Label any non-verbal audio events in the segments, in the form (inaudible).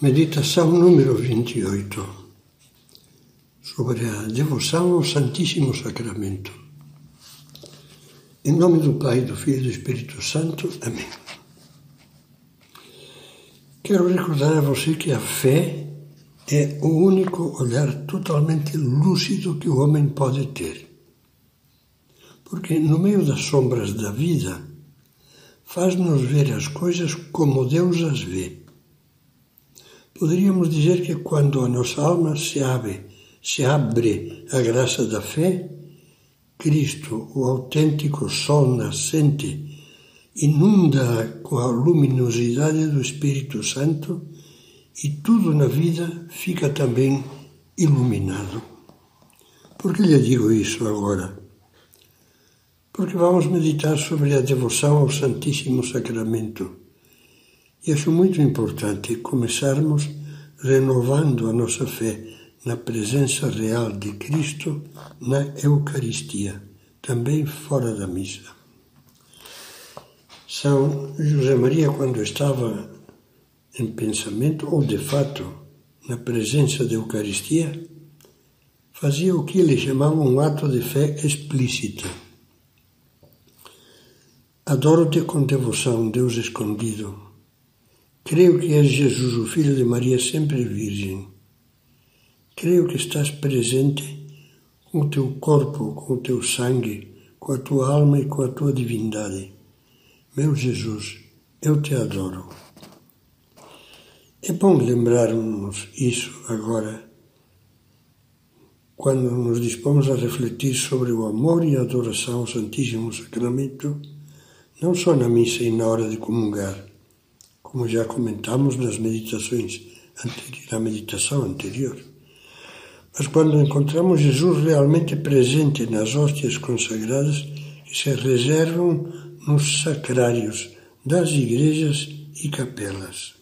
Meditação número 28 sobre a devoção ao Santíssimo Sacramento. Em nome do Pai, do Filho e do Espírito Santo. Amém. Quero recordar a você que a fé é o único olhar totalmente lúcido que o homem pode ter. Porque no meio das sombras da vida, faz-nos ver as coisas como Deus as vê Poderíamos dizer que quando a nossa alma se abre, se abre à graça da fé, Cristo, o autêntico sol nascente, inunda com a luminosidade do Espírito Santo e tudo na vida fica também iluminado. Por que lhe digo isso agora? Porque vamos meditar sobre a devoção ao Santíssimo Sacramento e acho muito importante começarmos renovando a nossa fé na presença real de Cristo na Eucaristia, também fora da missa. São José Maria, quando estava em pensamento ou de fato na presença da Eucaristia, fazia o que ele chamava um ato de fé explícita. Adoro-te com devoção, Deus escondido Creio que és Jesus, o Filho de Maria, sempre Virgem. Creio que estás presente com o teu corpo, com o teu sangue, com a tua alma e com a tua divindade. Meu Jesus, eu te adoro. É bom lembrarmos isso agora, quando nos dispomos a refletir sobre o amor e a adoração ao Santíssimo Sacramento, não só na missa e na hora de comungar, como já comentamos nas meditações na meditação anterior. Mas quando encontramos Jesus realmente presente nas hóstias consagradas que se reservam nos sacrários das igrejas e capelas.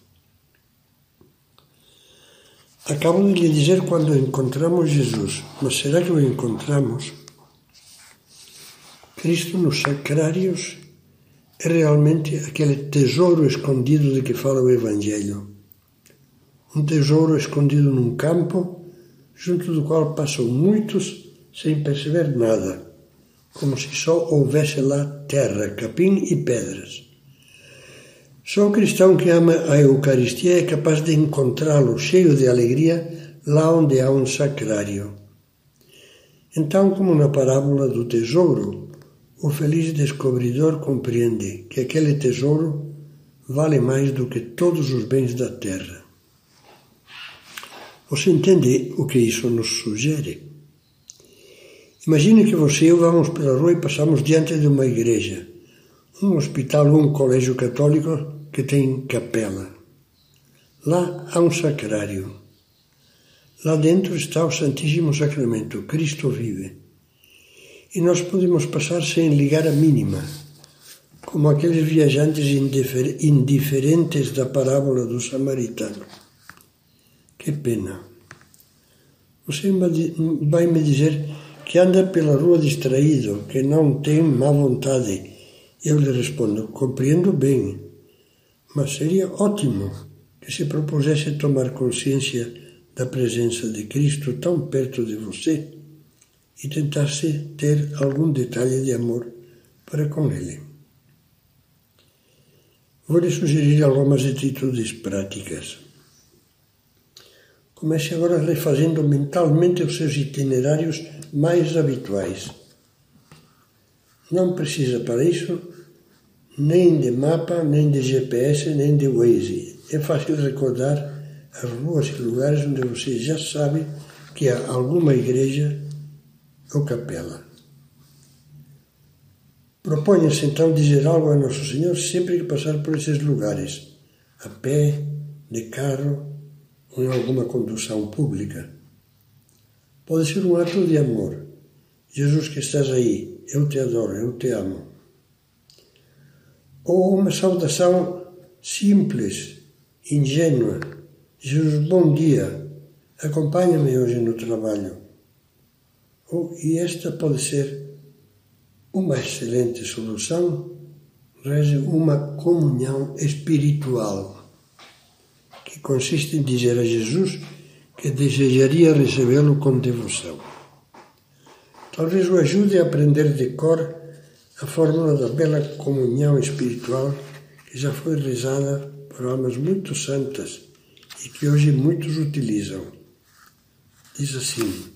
Acabo de lhe dizer quando encontramos Jesus, mas será que o encontramos? Cristo nos sacrários é realmente aquele tesouro escondido de que fala o Evangelho. Um tesouro escondido num campo, junto do qual passam muitos sem perceber nada, como se só houvesse lá terra, capim e pedras. Só o cristão que ama a Eucaristia é capaz de encontrá-lo cheio de alegria lá onde há um sacrário. Então, como na parábola do tesouro, o feliz descobridor compreende que aquele tesouro vale mais do que todos os bens da terra. Você entende o que isso nos sugere? Imagine que você e eu vamos pela rua e passamos diante de uma igreja, um hospital ou um colégio católico que tem capela. Lá há um sacrário. Lá dentro está o Santíssimo Sacramento, Cristo vive e nós podemos passar sem ligar a mínima, como aqueles viajantes indiferentes da parábola do samaritano. Que pena. Você vai me dizer que anda pela rua distraído, que não tem má vontade. Eu lhe respondo: compreendo bem, mas seria ótimo que se propusesse tomar consciência da presença de Cristo tão perto de você e tentasse ter algum detalhe de amor para com ele. Vou lhe sugerir algumas atitudes práticas. Comece agora refazendo mentalmente os seus itinerários mais habituais. Não precisa para isso nem de mapa, nem de GPS, nem de Waze. É fácil recordar as ruas e lugares onde você já sabe que há alguma igreja ou capela. Proponha-se então dizer algo a Nosso Senhor sempre que passar por esses lugares, a pé, de carro ou em alguma condução pública. Pode ser um ato de amor. Jesus que estás aí, eu te adoro, eu te amo. Ou uma saudação simples, ingênua. Jesus, bom dia, acompanha-me hoje no trabalho. Oh, e esta pode ser uma excelente solução, reze uma comunhão espiritual, que que consiste em dizer a Jesus que desejaria recebê-lo com devoção. Talvez o ajude a aprender de cor a fórmula da bela comunhão espiritual que já foi rezada por almas muito santas e que hoje muitos utilizam. Diz assim: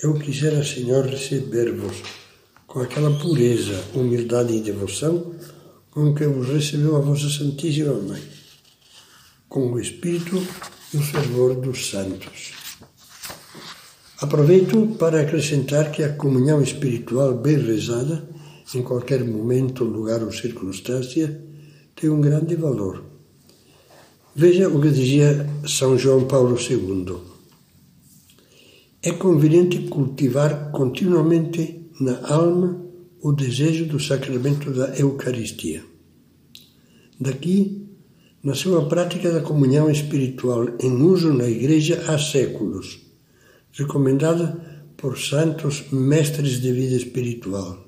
Eu quisera, Senhor, receber-vos com aquela pureza, humildade e devoção com que vos recebeu a vossa Santíssima Mãe, com o Espírito e o fervor dos santos. Aproveito para acrescentar que a comunhão espiritual bem rezada, em qualquer momento, lugar ou circunstância, tem um grande valor. Veja o que dizia São João Paulo II. É conveniente cultivar continuamente na alma o desejo do sacramento da Eucaristia. Daqui nasceu a prática da comunhão espiritual em uso na Igreja há séculos, recomendada por santos mestres de vida espiritual.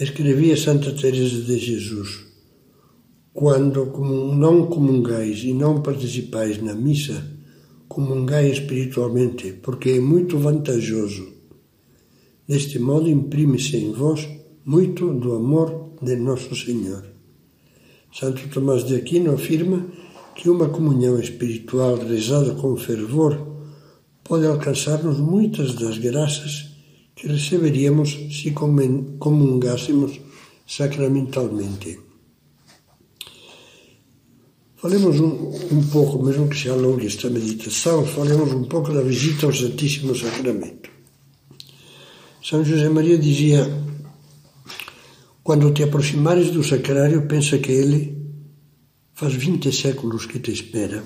Escrevia Santa Teresa de Jesus: Quando não comungais e não participais na missa, comungai espiritualmente, porque é muito vantajoso. Deste modo imprime-se em vós muito do amor de Nosso Senhor. Santo Tomás de Aquino afirma que uma comunhão espiritual rezada com fervor pode alcançar-nos muitas das graças que receberíamos se comungássemos sacramentalmente. Falemos um, um pouco, mesmo que seja longa esta meditação, falemos um pouco da visita ao Santíssimo Sacramento. São José Maria dizia quando te aproximares do sacrário, pensa que ele faz 20 séculos que te espera.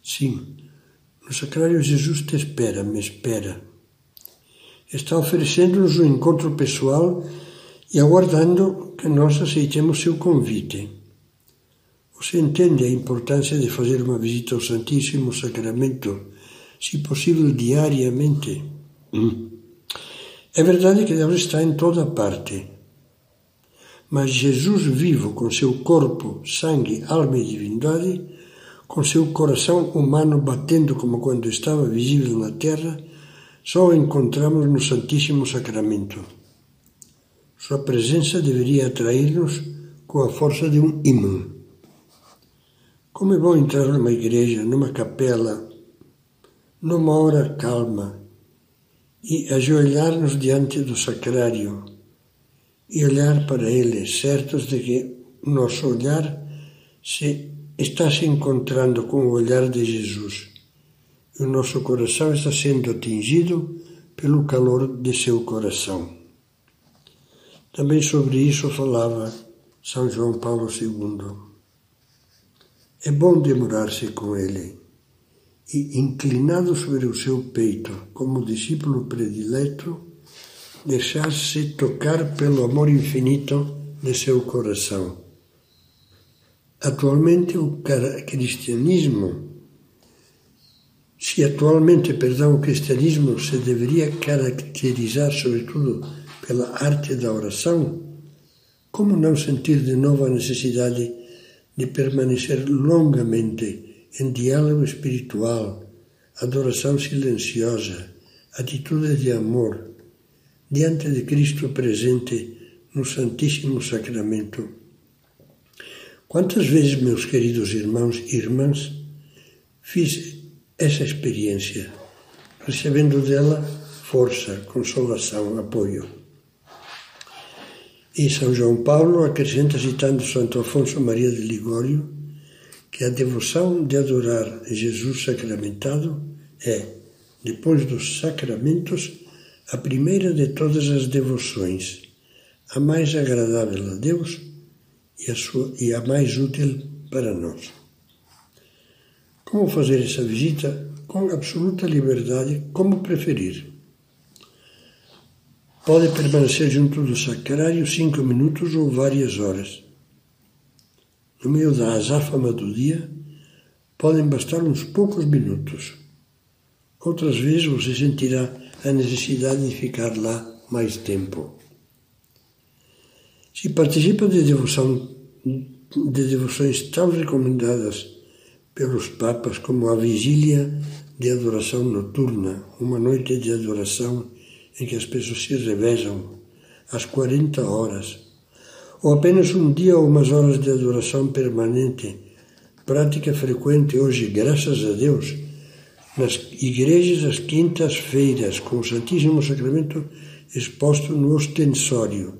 Sim, no sacrário Jesus te espera, me espera. Está oferecendo-nos um encontro pessoal e aguardando que nós aceitemos seu convite. Você entende a importância de fazer uma visita ao Santíssimo Sacramento, se possível diariamente? Hum. É verdade que Deus está em toda parte mas Jesus vivo, com seu corpo, sangue, alma e divindade, com seu coração humano batendo como quando estava visível na terra, só o encontramos no Santíssimo Sacramento. Sua presença deveria atrair-nos com a força de um imã. Como é bom entrar numa igreja, numa capela, numa hora calma e ajoelhar-nos diante do sacrário e olhar para Ele, certos de que nosso olhar se está se encontrando com o olhar de Jesus e o nosso coração está sendo atingido pelo calor de seu coração. Também sobre isso falava São João Paulo II. É bom demorar-se com Ele e, inclinado sobre o seu peito, como discípulo predileto, deixar-se tocar pelo amor infinito de seu coração. Atualmente o cristianismo, se atualmente, perdão, o cristianismo se deveria caracterizar sobretudo pela arte da oração, como não sentir de novo a necessidade de permanecer longamente em diálogo espiritual, adoração silenciosa, atitude de amor, diante de Cristo presente no Santíssimo Sacramento. Quantas vezes, meus queridos irmãos e irmãs, fiz essa experiência, recebendo dela força, consolação, apoio. E São João Paulo acrescenta, citando Santo Afonso Maria de Ligório, que a devoção de adorar Jesus sacramentado é, depois dos sacramentos, a primeira de todas as devoções, a mais agradável a Deus e a, sua, e a mais útil para nós. Como fazer essa visita? Com absoluta liberdade, como preferir. Pode permanecer junto do sacrário cinco minutos ou várias horas. No meio da azáfama do dia, podem bastar uns poucos minutos. Outras vezes você sentirá a necessidade de ficar lá mais tempo. Se participa de devoção de devoções tão recomendadas pelos papas como a vigília de adoração noturna, uma noite de adoração em que as pessoas se revezam às 40 horas, ou apenas um dia ou umas horas de adoração permanente, prática frequente hoje, graças a Deus, nas igrejas às quintas-feiras, com o Santíssimo Sacramento exposto no ostensório.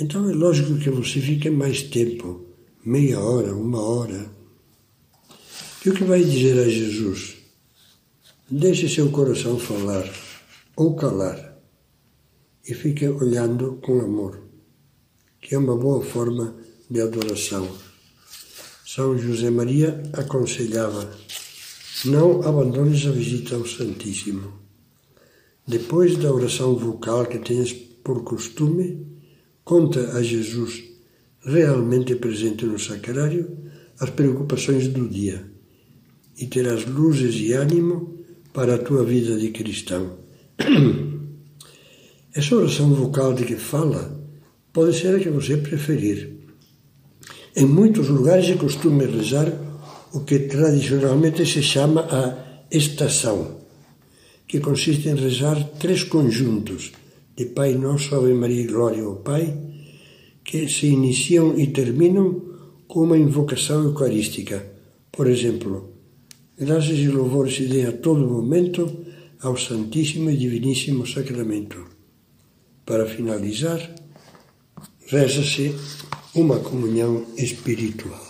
Então é lógico que você fica mais tempo, meia hora, uma hora. E o que vai dizer a Jesus? Deixe seu coração falar ou calar e fique olhando com amor, que é uma boa forma de adoração. São José Maria aconselhava: não abandones a visita ao Santíssimo. Depois da oração vocal que tens por costume, conta a Jesus, realmente presente no sacrário, as preocupações do dia e terás luzes e ânimo para a tua vida de cristão. (clears throat) Essa oração vocal de que fala pode ser a que você preferir. Em muitos lugares é costume rezar o que tradicionalmente se chama a estação, que consiste em rezar três conjuntos de Pai Nosso, Ave Maria e Glória ao Pai, que se iniciam e terminam com uma invocação eucarística. Por exemplo, graças e louvores se dêem a todo momento ao Santíssimo e Diviníssimo Sacramento. Para finalizar, reza-se uma comunhão espiritual.